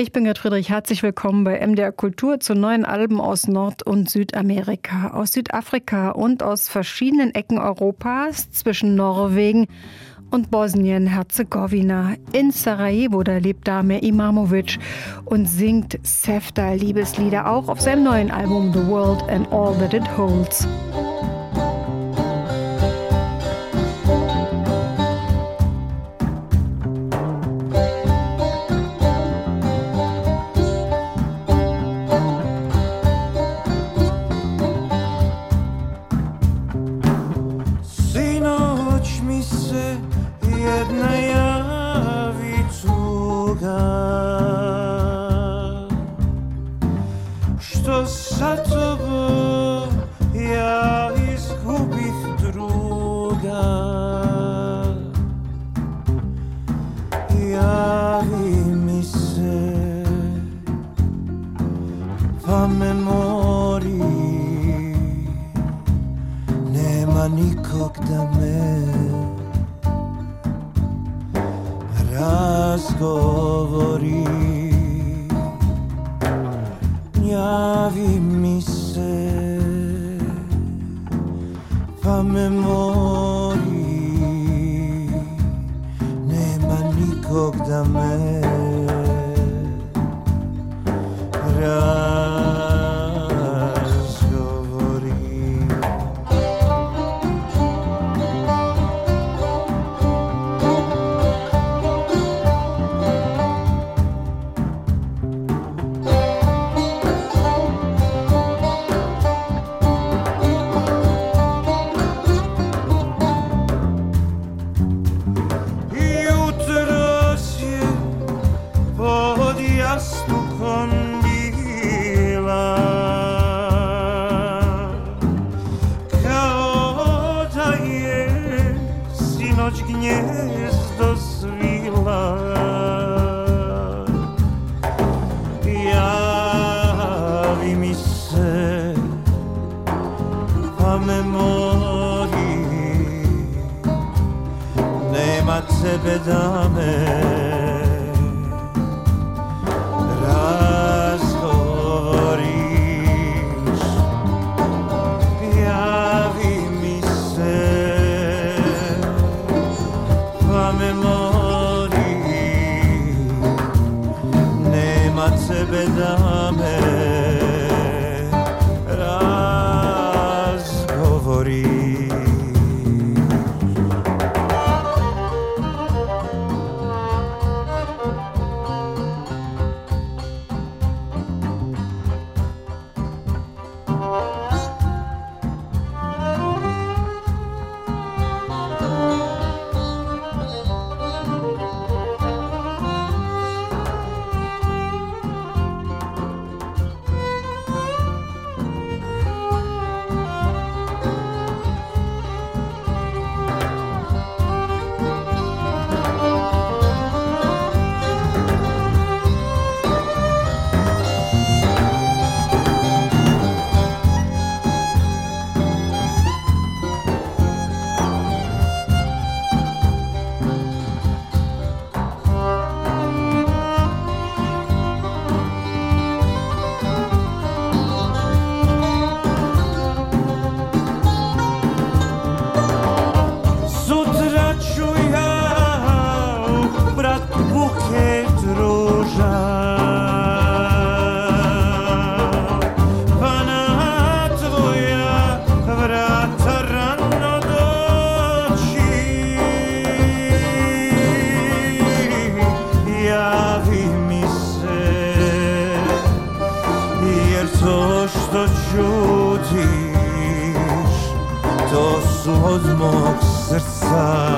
Ich bin Gerd Friedrich, herzlich willkommen bei MDR Kultur zu neuen Alben aus Nord- und Südamerika, aus Südafrika und aus verschiedenen Ecken Europas zwischen Norwegen und Bosnien-Herzegowina. In Sarajevo, da lebt Damir Imamovic und singt Sefta-Liebeslieder auch auf seinem neuen Album The World and All That It Holds. far.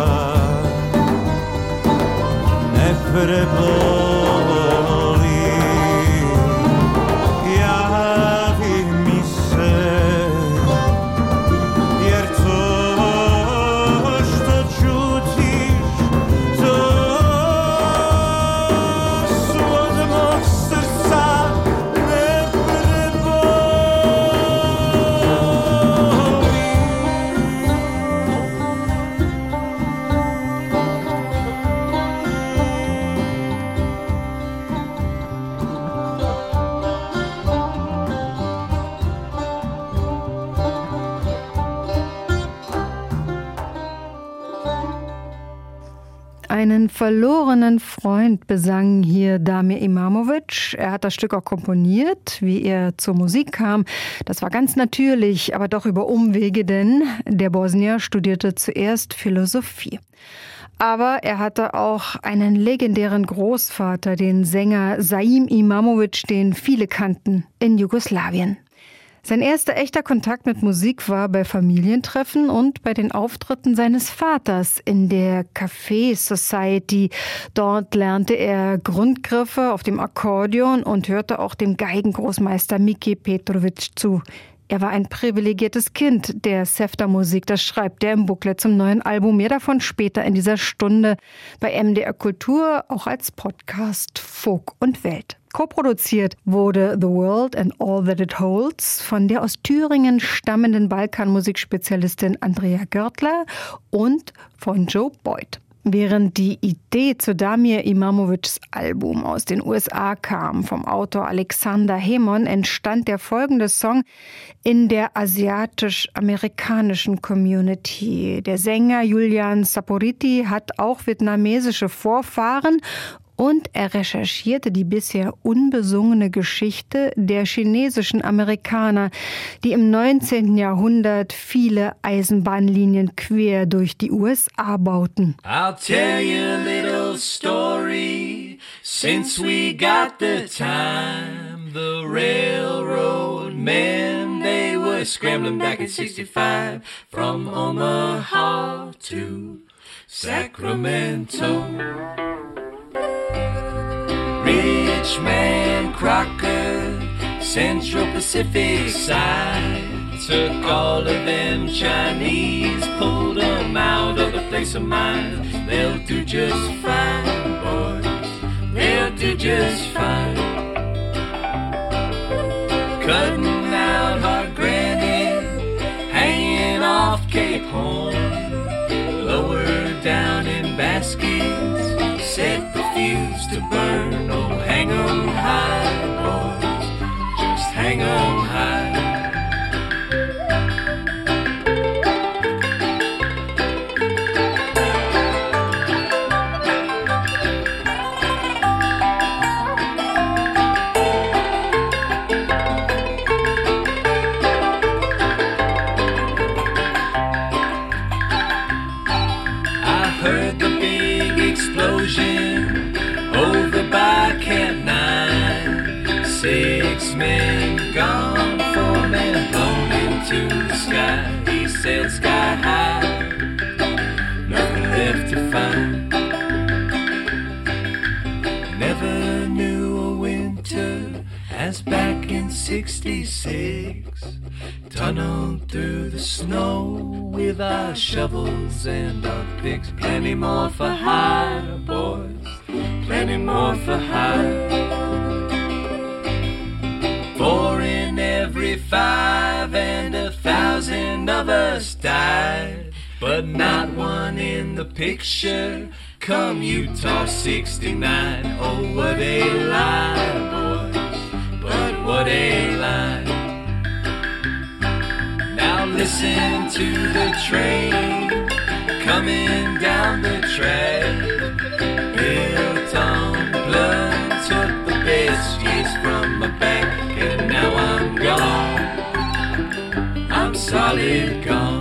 Freund besang hier Damir Imamovic. Er hat das Stück auch komponiert, wie er zur Musik kam. Das war ganz natürlich, aber doch über Umwege, denn der Bosnier studierte zuerst Philosophie. Aber er hatte auch einen legendären Großvater, den Sänger Saim Imamovic, den viele kannten, in Jugoslawien. Sein erster echter Kontakt mit Musik war bei Familientreffen und bei den Auftritten seines Vaters in der Café Society. Dort lernte er Grundgriffe auf dem Akkordeon und hörte auch dem Geigengroßmeister Miki Petrovic zu. Er war ein privilegiertes Kind der Sefta-Musik, das schreibt er im Booklet zum neuen Album. Mehr davon später in dieser Stunde bei MDR Kultur, auch als Podcast Folk und Welt. Koproduziert wurde The World and All That It Holds von der aus Thüringen stammenden Balkanmusikspezialistin Andrea Görtler und von Joe Boyd. Während die Idee zu Damir Imamovics Album aus den USA kam, vom Autor Alexander Hemon, entstand der folgende Song in der asiatisch-amerikanischen Community. Der Sänger Julian Saporiti hat auch vietnamesische Vorfahren und er recherchierte die bisher unbesungene Geschichte der chinesischen Amerikaner, die im 19. Jahrhundert viele Eisenbahnlinien quer durch die USA bauten. I'll tell you a little story since we got the time. The railroad men, they were scrambling back in 65 from Omaha to Sacramento. Rich man Crocker, Central Pacific side. Took all of them Chinese, pulled them out of the place of mine. They'll do just fine, boys. They'll do just fine. Cutting out hard granite, hanging off Cape Horn. Lower down in baskets, set the fuse to burn. Hang 'em high, our shovels and our picks. Plenty more for hire, boys. Plenty more for hire. Four in every five, and a thousand of us died. But not one in the picture. Come Utah 69. Oh, what a lie, to the train coming down the track. Built on blood, took the best years from my back, and now I'm gone. I'm solid gone.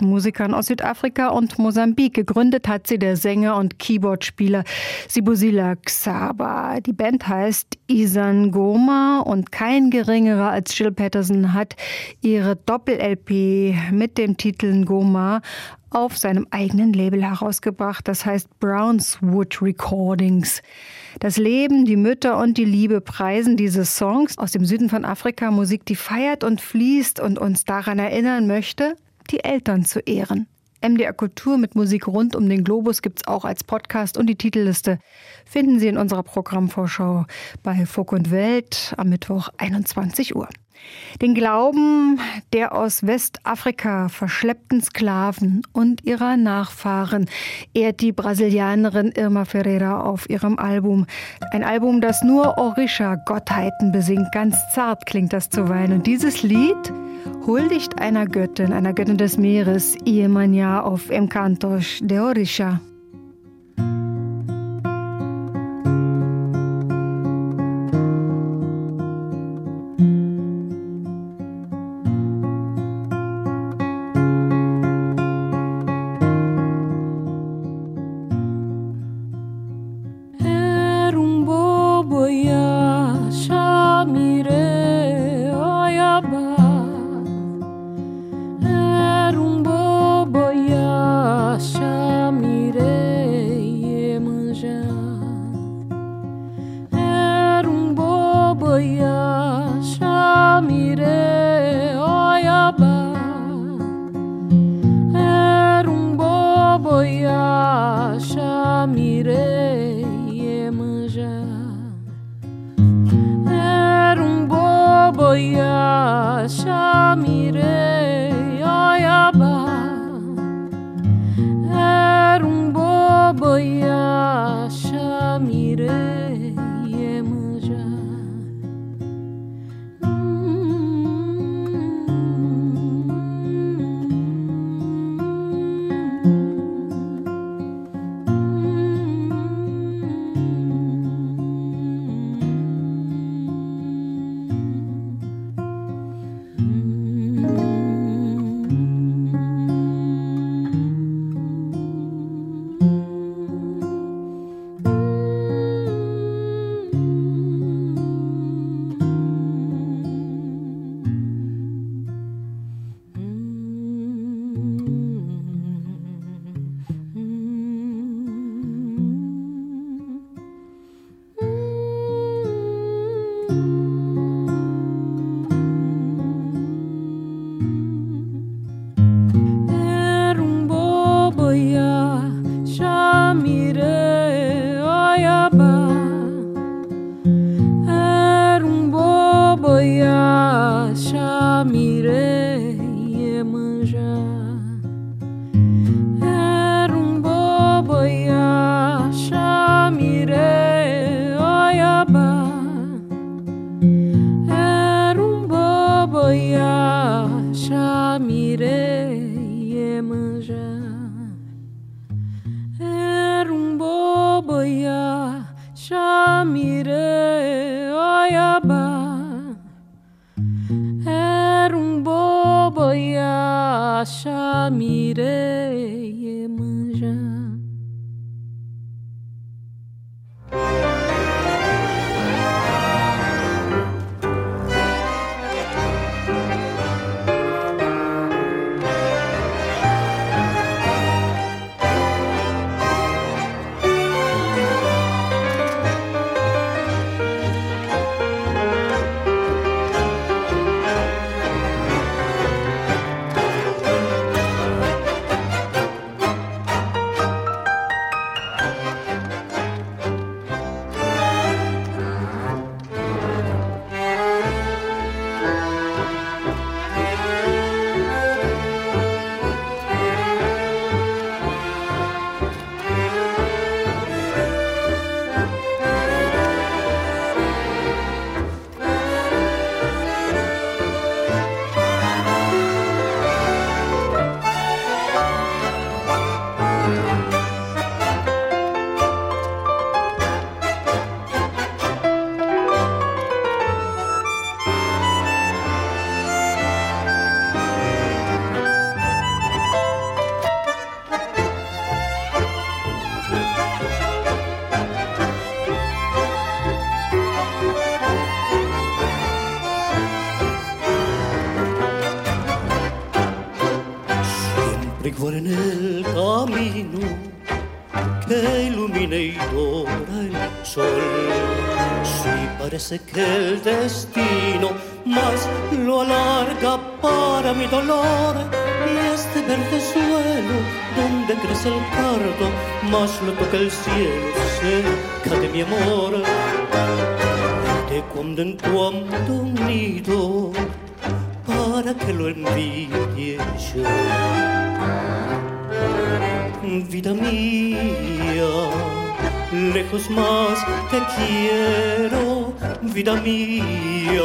Musikern aus Südafrika und Mosambik. Gegründet hat sie der Sänger und Keyboardspieler Sibusila Xaba. Die Band heißt Isangoma und kein geringerer als Jill Patterson hat ihre Doppel-LP mit dem Titel Ngoma auf seinem eigenen Label herausgebracht. Das heißt Brownswood Recordings. Das Leben, die Mütter und die Liebe preisen diese Songs aus dem Süden von Afrika. Musik, die feiert und fließt und uns daran erinnern möchte, die Eltern zu ehren. MDR Kultur mit Musik rund um den Globus gibt's auch als Podcast und die Titelliste finden Sie in unserer Programmvorschau bei Folk und Welt am Mittwoch 21 Uhr. Den Glauben der aus Westafrika verschleppten Sklaven und ihrer Nachfahren ehrt die Brasilianerin Irma Ferreira auf ihrem Album. Ein Album, das nur Orisha-Gottheiten besingt. Ganz zart klingt das zuweilen. Und dieses Lied huldigt einer Göttin, einer Göttin des Meeres, Iemanya auf Encantos de Orisha. Parece que el destino más lo alarga para mi dolor y este verde suelo donde crece el cardo más lo toca el cielo cerca de mi amor. De cuando en cuando un nido para que lo envidie yo. Vida mía, lejos más te quiero, vida mía,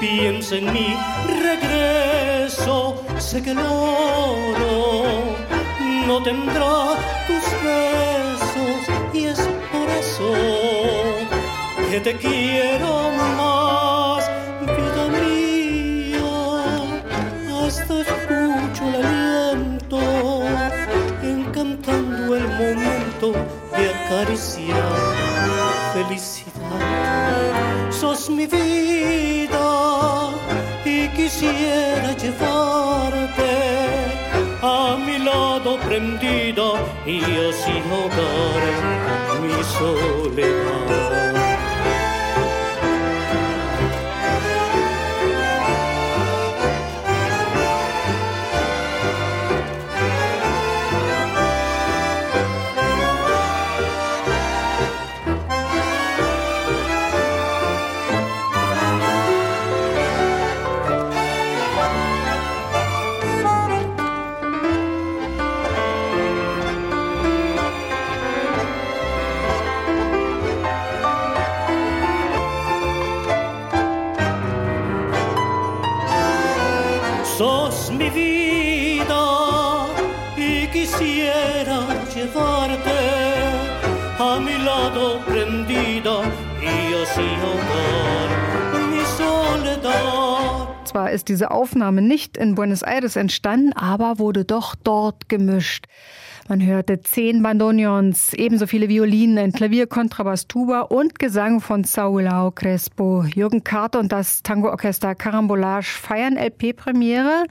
piensa en mi regreso, sé que el oro no tendrá tus besos y es por eso que te quiero más, quisiera llevarte a mi lado prendida y así ahogar mi soledad. Ist diese Aufnahme nicht in Buenos Aires entstanden, aber wurde doch dort gemischt. Man hörte zehn Bandoneons, ebenso viele Violinen, ein Klavier, Kontrabass, Tuba und Gesang von Saulao Crespo. Jürgen Carter und das Tango-Orchester Carambolage feiern LP-Premiere.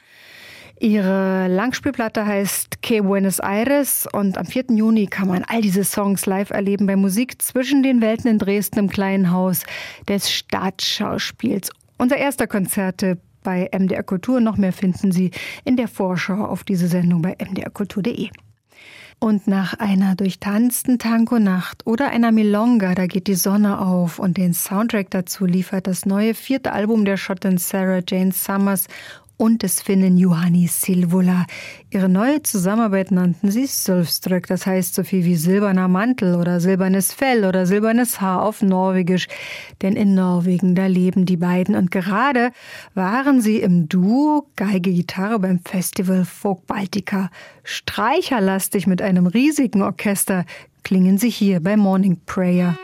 Ihre Langspielplatte heißt Que Buenos Aires und am 4. Juni kann man all diese Songs live erleben bei Musik zwischen den Welten in Dresden im kleinen Haus des Staatsschauspiels. Unser erster Konzerte bei MDR Kultur. Noch mehr finden Sie in der Vorschau auf diese Sendung bei mdrkultur.de. Und nach einer durchtanzten Tango-Nacht oder einer Milonga, da geht die Sonne auf und den Soundtrack dazu liefert das neue vierte Album der Schottin Sarah Jane Summers und des Finnen Juhani Silvola. Ihre neue Zusammenarbeit nannten sie Sylvströck, das heißt so viel wie silberner Mantel oder silbernes Fell oder silbernes Haar auf Norwegisch. Denn in Norwegen, da leben die beiden und gerade waren sie im Duo Geige Gitarre beim Festival Folk Baltica. Streicherlastig mit einem riesigen Orchester klingen sie hier bei Morning Prayer.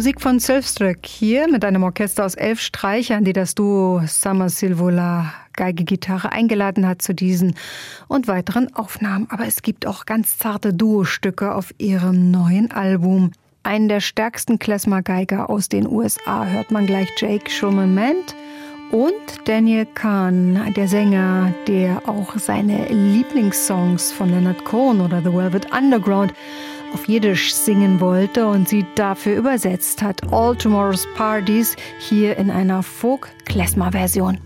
Musik von Sölfströck hier mit einem Orchester aus elf Streichern, die das Duo Summer Silvola Geige Gitarre eingeladen hat zu diesen und weiteren Aufnahmen. Aber es gibt auch ganz zarte Duo-Stücke auf ihrem neuen Album. Einen der stärksten Klezmer-Geiger aus den USA hört man gleich Jake Schulman-Ment und Daniel Kahn, der Sänger, der auch seine Lieblingssongs von Leonard Cohen oder The Velvet Underground auf Jiddisch singen wollte und sie dafür übersetzt hat. All Tomorrow's Parties hier in einer Folk-Klezmer-Version.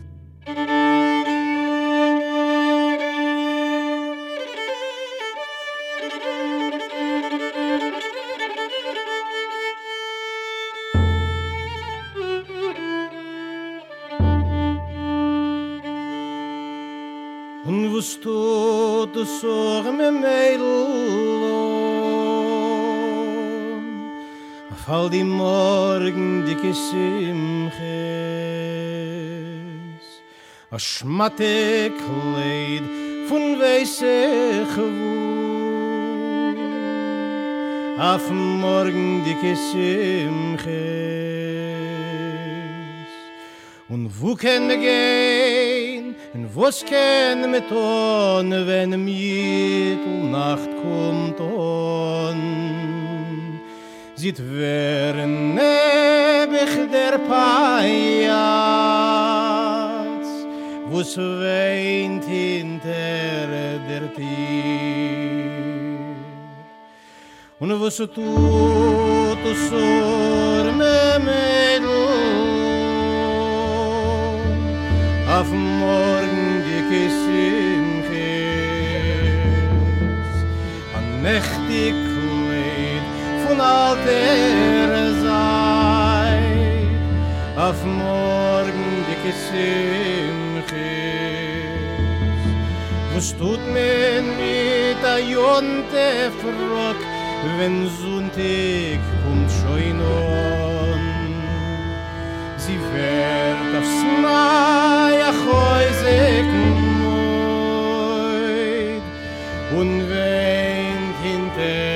Und was tut das Mädel auf fall di morgen di kisimches a schmatte kleid fun weise gewu af morgen di kisimches un wo ken gein un wo ken de meton wenn er mi tu nacht kumt on zit verne bich der payats vos weint in der der ti un vos tu tu sor me melu af morgen gekisim khis an nächtig von alter Zeit Auf morgen die Simches Was tut men mit a jonte Frock Wenn Sonntag kommt schon on Sie wird aufs Neue Häusig moit Und weint hinter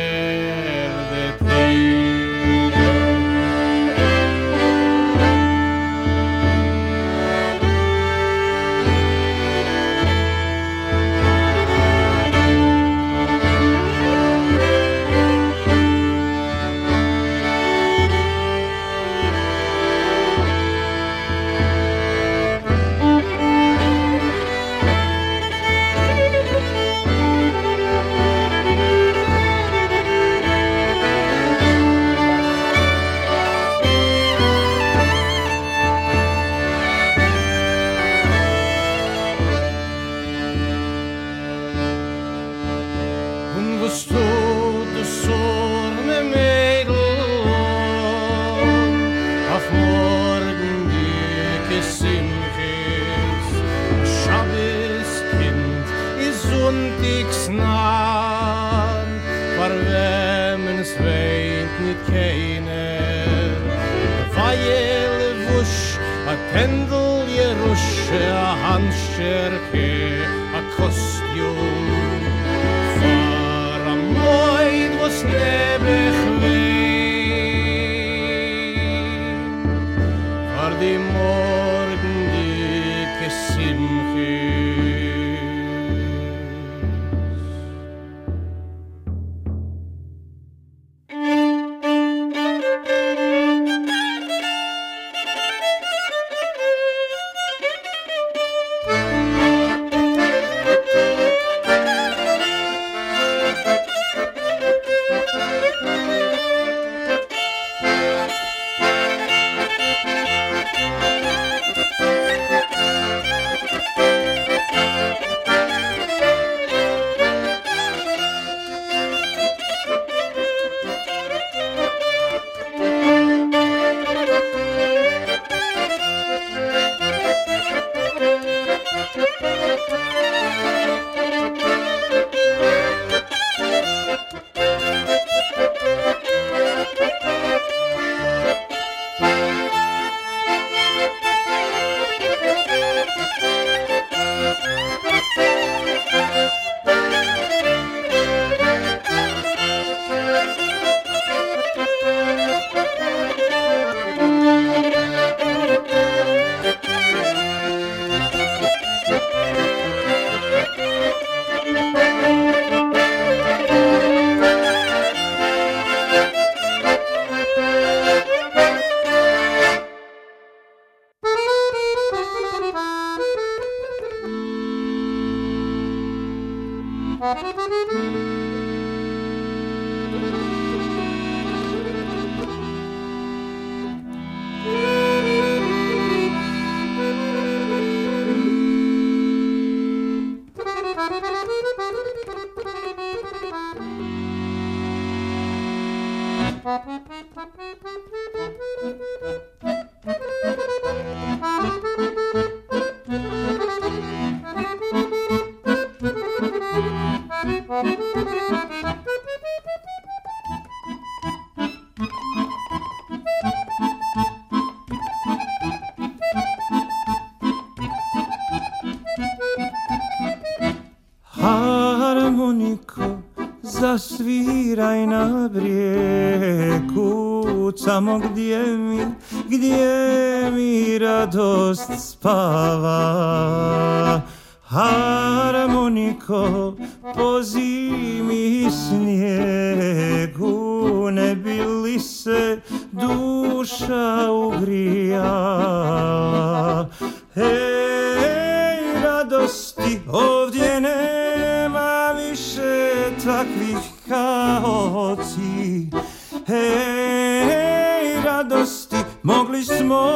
radosti. Mogli smo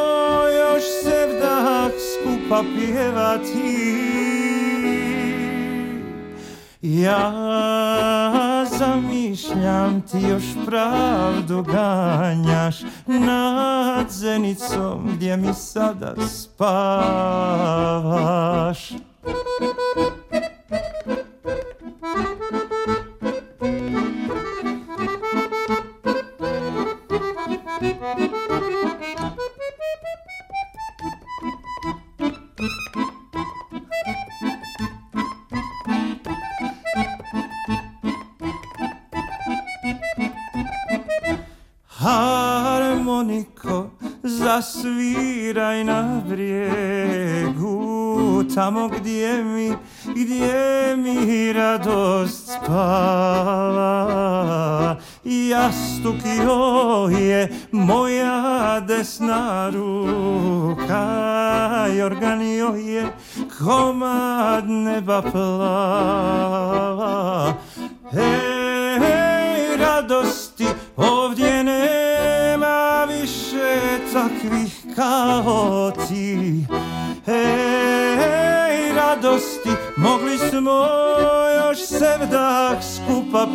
još se vdah skupa pjevati. Ja zamišljam ti još pravdu ganjaš nad zenicom gdje mi sada spavaš. I'm estamos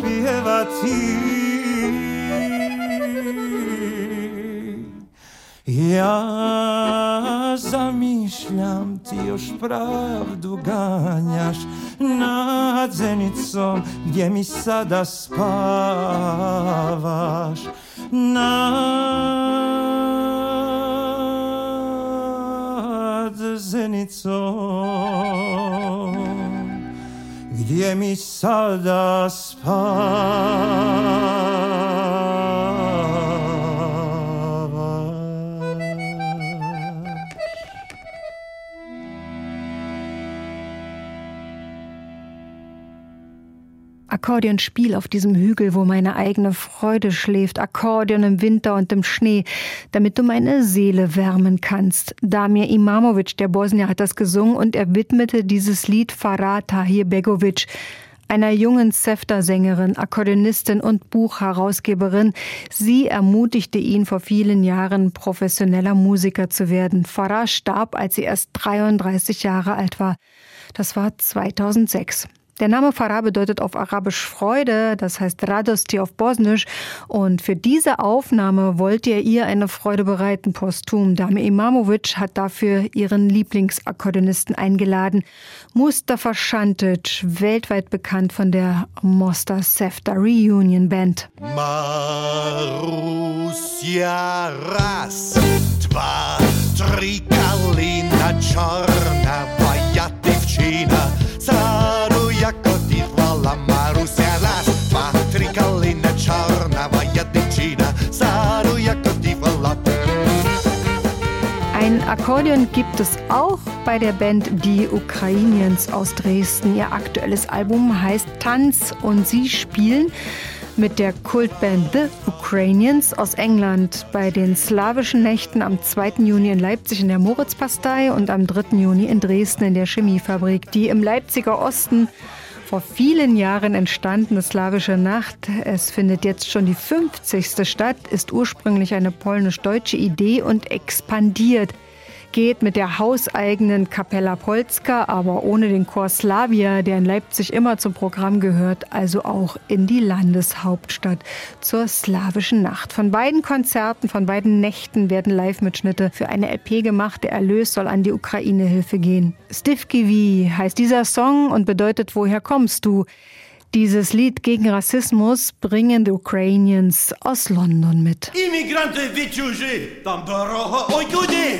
pjevati Ja zamišljam ti još pravdu ganjaš nad zenicom gdje mi sada spavaš gdje mi sada spavaš Akkordeonspiel auf diesem Hügel, wo meine eigene Freude schläft, Akkordeon im Winter und im Schnee, damit du meine Seele wärmen kannst. Damir Imamovic, der Bosnier, hat das gesungen und er widmete dieses Lied Farah Tahir Begovic, einer jungen Sefta-Sängerin, Akkordeonistin und Buchherausgeberin. Sie ermutigte ihn vor vielen Jahren, professioneller Musiker zu werden. Farah starb, als sie erst 33 Jahre alt war. Das war 2006. Der Name Farah bedeutet auf Arabisch Freude, das heißt Radosti auf Bosnisch. Und für diese Aufnahme wollte er ihr eine Freude bereiten, posthum. Dame Imamovic hat dafür ihren Lieblingsakkordeonisten eingeladen. Mustafa Šantić, weltweit bekannt von der Mostar Sefta Reunion Band. Marusia raz, dwa, tri kalina czarna, moja dziewczyna, dziewczyna, caru jako dirwala. Ein Akkordeon gibt es auch bei der Band Die Ukrainians aus Dresden. Ihr aktuelles Album heißt Tanz und sie spielen mit der Kultband The Ukrainians aus England bei den slawischen Nächten am 2. Juni in Leipzig in der Moritzpastei und am 3. Juni in Dresden in der Chemiefabrik, die im Leipziger Osten vor vielen Jahren entstandene slawische Nacht. Es findet jetzt schon die 50. statt, ist ursprünglich eine polnisch-deutsche Idee und expandiert Geht mit der hauseigenen Kapella Polska, aber ohne den Chor Slavia, der in Leipzig immer zum Programm gehört, also auch in die Landeshauptstadt zur slawischen Nacht. Von beiden Konzerten, von beiden Nächten werden Live-Mitschnitte für eine LP gemacht. Der Erlös soll an die Ukraine-Hilfe gehen. Stivkivi heißt dieser Song und bedeutet, woher kommst du? Dieses Lied gegen Rassismus bringen The Ukrainians aus London mit. Іммігранти від чужі, там дорога, ой куди.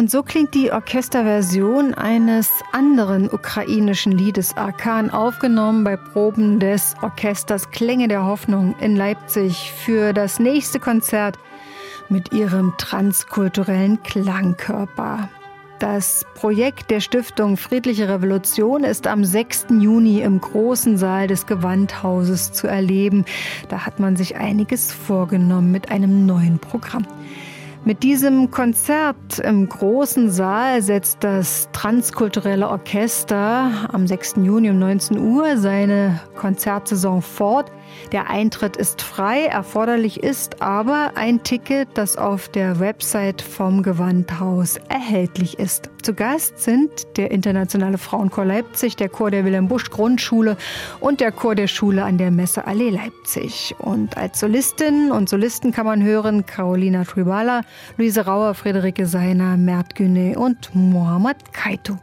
Und so klingt die Orchesterversion eines anderen ukrainischen Liedes Arkan, aufgenommen bei Proben des Orchesters Klänge der Hoffnung in Leipzig für das nächste Konzert mit ihrem transkulturellen Klangkörper. Das Projekt der Stiftung Friedliche Revolution ist am 6. Juni im großen Saal des Gewandhauses zu erleben. Da hat man sich einiges vorgenommen mit einem neuen Programm. Mit diesem Konzert im großen Saal setzt das Transkulturelle Orchester am 6. Juni um 19 Uhr seine Konzertsaison fort. Der Eintritt ist frei, erforderlich ist aber ein Ticket, das auf der Website vom Gewandhaus erhältlich ist. Zu Gast sind der Internationale Frauenchor Leipzig, der Chor der Wilhelm Busch Grundschule und der Chor der Schule an der Messeallee Leipzig. Und als Solistinnen und Solisten kann man hören Carolina Tribala, Luise Rauer, Friederike Seiner, Mert Güne und Mohammad Kaito.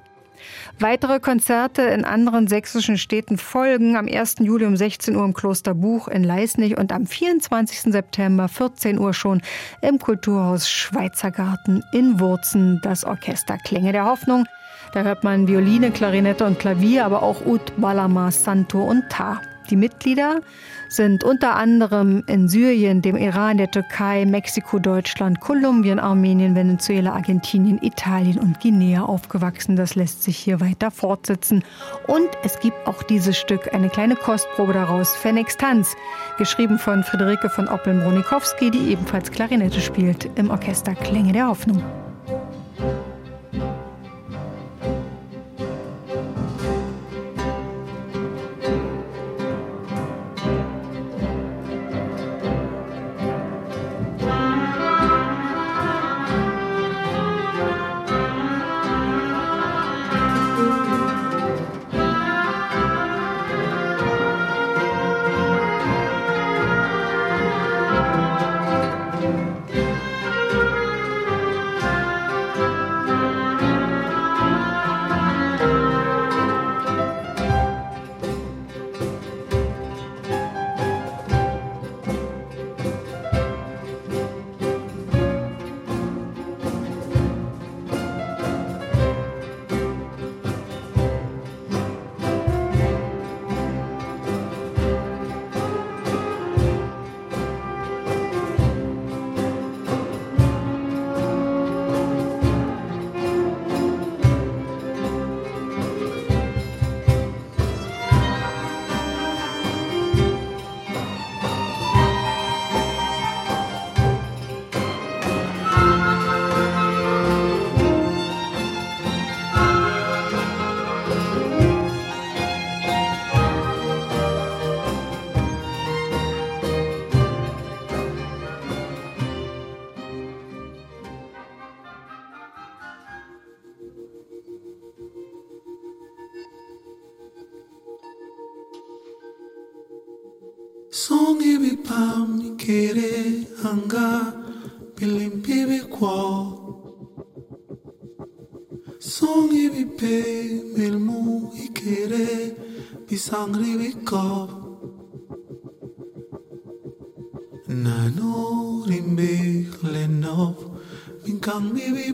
Weitere Konzerte in anderen sächsischen Städten folgen am 1. Juli um 16 Uhr im Kloster Buch in Leisnig und am 24. September 14 Uhr schon im Kulturhaus Schweizergarten in Wurzen das Orchester Klänge der Hoffnung. Da hört man Violine, Klarinette und Klavier, aber auch Ut, Balama, Santo und Ta. Die Mitglieder sind unter anderem in Syrien, dem Iran, der Türkei, Mexiko, Deutschland, Kolumbien, Armenien, Venezuela, Argentinien, Italien und Guinea aufgewachsen. Das lässt sich hier weiter fortsetzen. Und es gibt auch dieses Stück, eine kleine Kostprobe daraus, Phoenix Tanz, geschrieben von Friederike von Oppeln-Bronikowski, die ebenfalls Klarinette spielt im Orchester Klänge der Hoffnung. Songi bi pam ni kere anga pilim pibi kwa. Songi bi pe milmu ikere bisangri bi kop Nano rimbe lenop minkang mi bi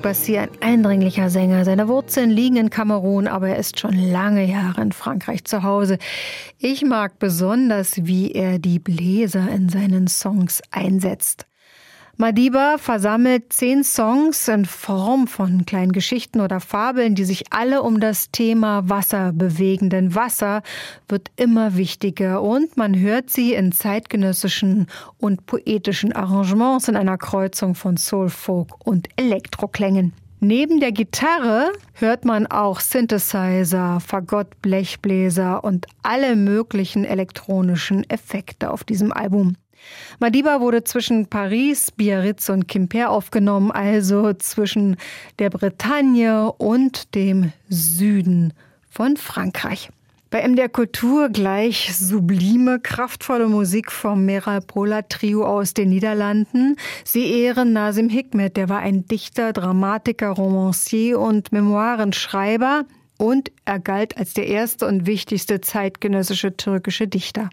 Blick Bassi, ein eindringlicher Sänger. Seine Wurzeln liegen in Kamerun, aber er ist schon lange Jahre in Frankreich zu Hause. Ich mag besonders, wie er die Bläser in seinen Songs einsetzt. Madiba versammelt zehn Songs in Form von kleinen Geschichten oder Fabeln, die sich alle um das Thema Wasser bewegen. Denn Wasser wird immer wichtiger und man hört sie in zeitgenössischen und poetischen Arrangements in einer Kreuzung von Soulfolk und Elektroklängen. Neben der Gitarre hört man auch Synthesizer, Fagott, Blechbläser und alle möglichen elektronischen Effekte auf diesem Album. Madiba wurde zwischen Paris, Biarritz und Quimper aufgenommen, also zwischen der Bretagne und dem Süden von Frankreich. Bei MDR Kultur gleich sublime, kraftvolle Musik vom Meral Pola Trio aus den Niederlanden. Sie ehren Nasim Hikmet, der war ein Dichter, Dramatiker, Romancier und Memoirenschreiber und er galt als der erste und wichtigste zeitgenössische türkische Dichter.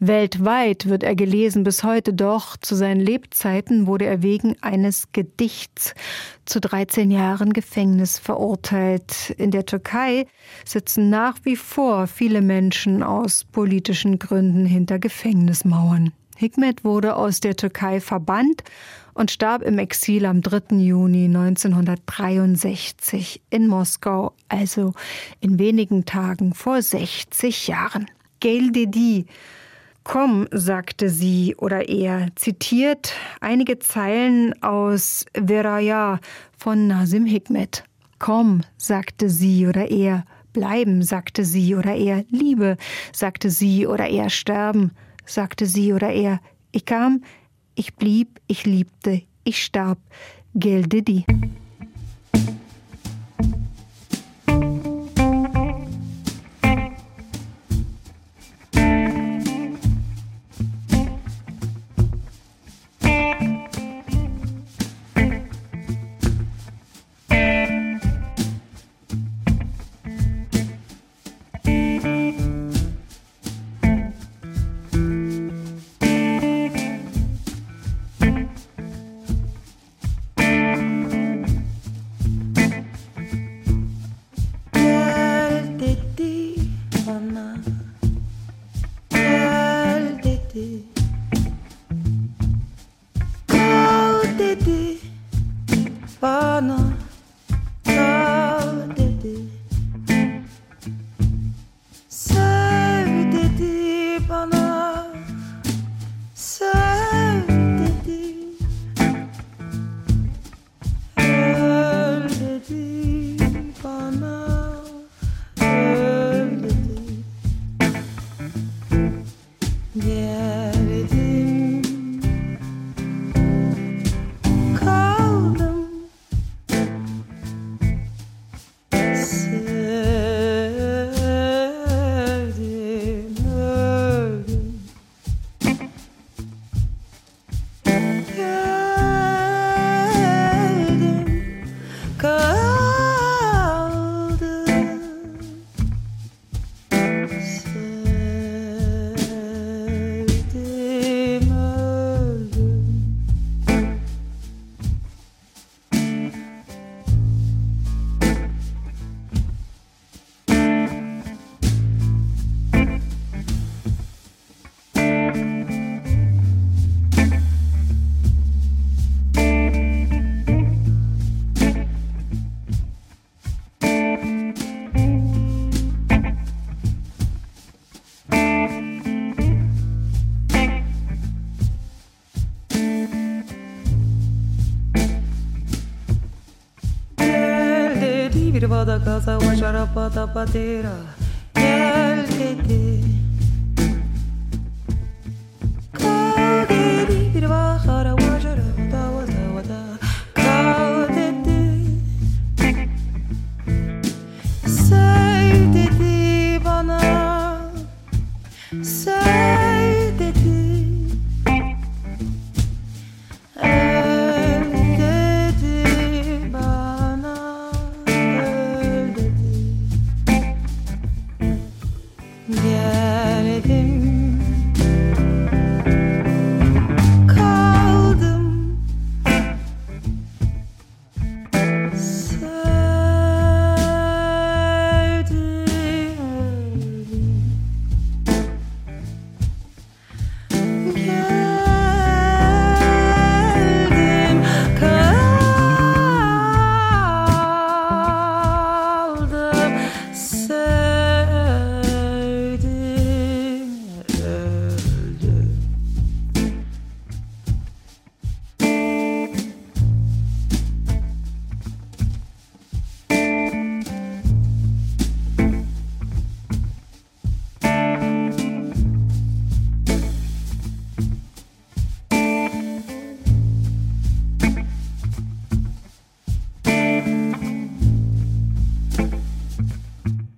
Weltweit wird er gelesen bis heute, doch zu seinen Lebzeiten wurde er wegen eines Gedichts zu 13 Jahren Gefängnis verurteilt. In der Türkei sitzen nach wie vor viele Menschen aus politischen Gründen hinter Gefängnismauern. Hikmet wurde aus der Türkei verbannt und starb im Exil am 3. Juni 1963 in Moskau, also in wenigen Tagen vor 60 Jahren. Gail Dedi Komm, sagte sie oder er, zitiert einige Zeilen aus Veraya von Nasim Hikmet. Komm, sagte sie oder er, bleiben, sagte sie oder er, Liebe, sagte sie oder er, sterben, sagte sie oder er, ich kam, ich blieb, ich liebte, ich starb, Geldedi. Da Causa guachara pata patera. El tete.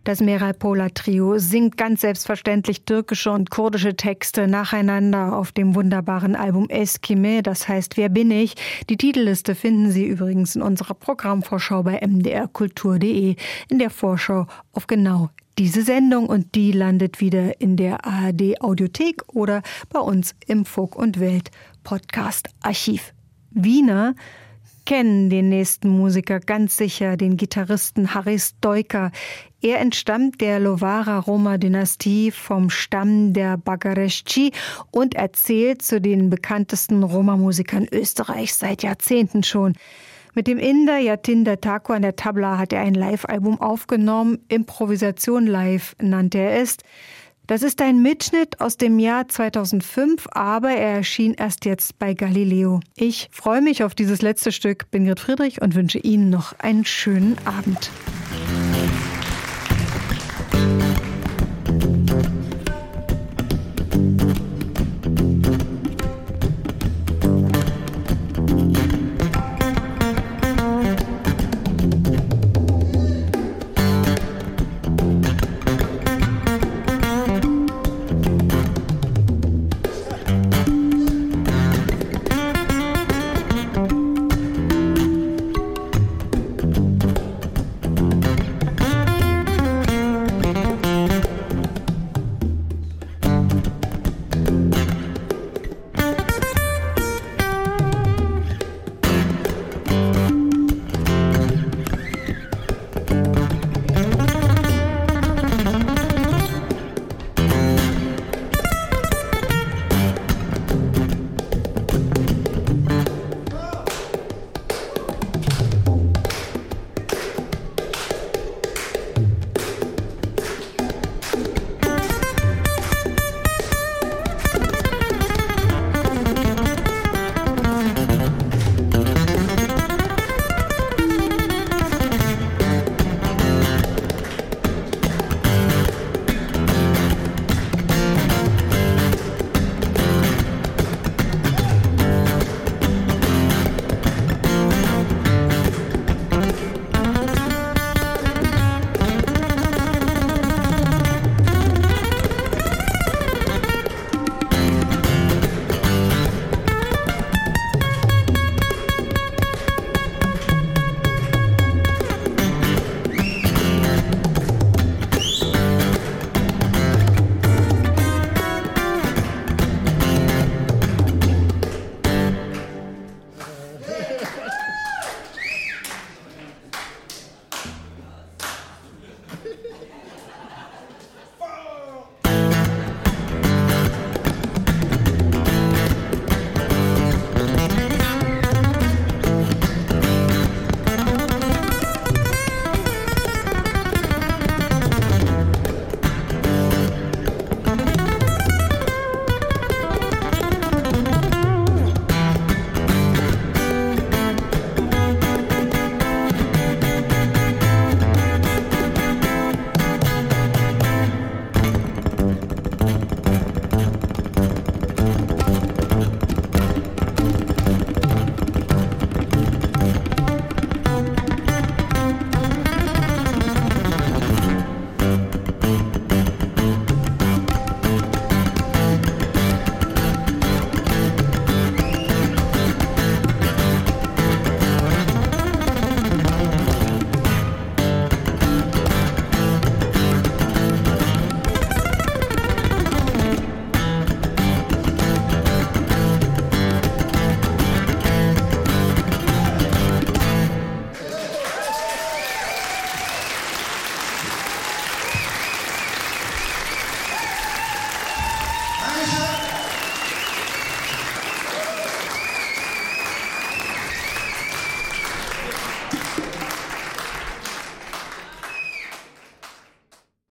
Das Meral Pola Trio singt ganz selbstverständlich türkische und kurdische Texte nacheinander auf dem wunderbaren Album Eskime, das heißt Wer bin ich? Die Titelliste finden Sie übrigens in unserer Programmvorschau bei mdrkultur.de in der Vorschau auf genau diese Sendung und die landet wieder in der ARD Audiothek oder bei uns im Folk und Welt Podcast Archiv. Wiener kennen den nächsten Musiker ganz sicher, den Gitarristen Haris Stoiker. Er entstammt der Lovara-Roma-Dynastie vom Stamm der Bagareschi und erzählt zu den bekanntesten Roma-Musikern Österreichs seit Jahrzehnten schon. Mit dem Inder Yatinder Thakur an der Tabla hat er ein Live-Album aufgenommen. Improvisation Live nannte er es. Das ist ein Mitschnitt aus dem Jahr 2005, aber er erschien erst jetzt bei Galileo. Ich freue mich auf dieses letzte Stück, bin Grit Friedrich und wünsche Ihnen noch einen schönen Abend.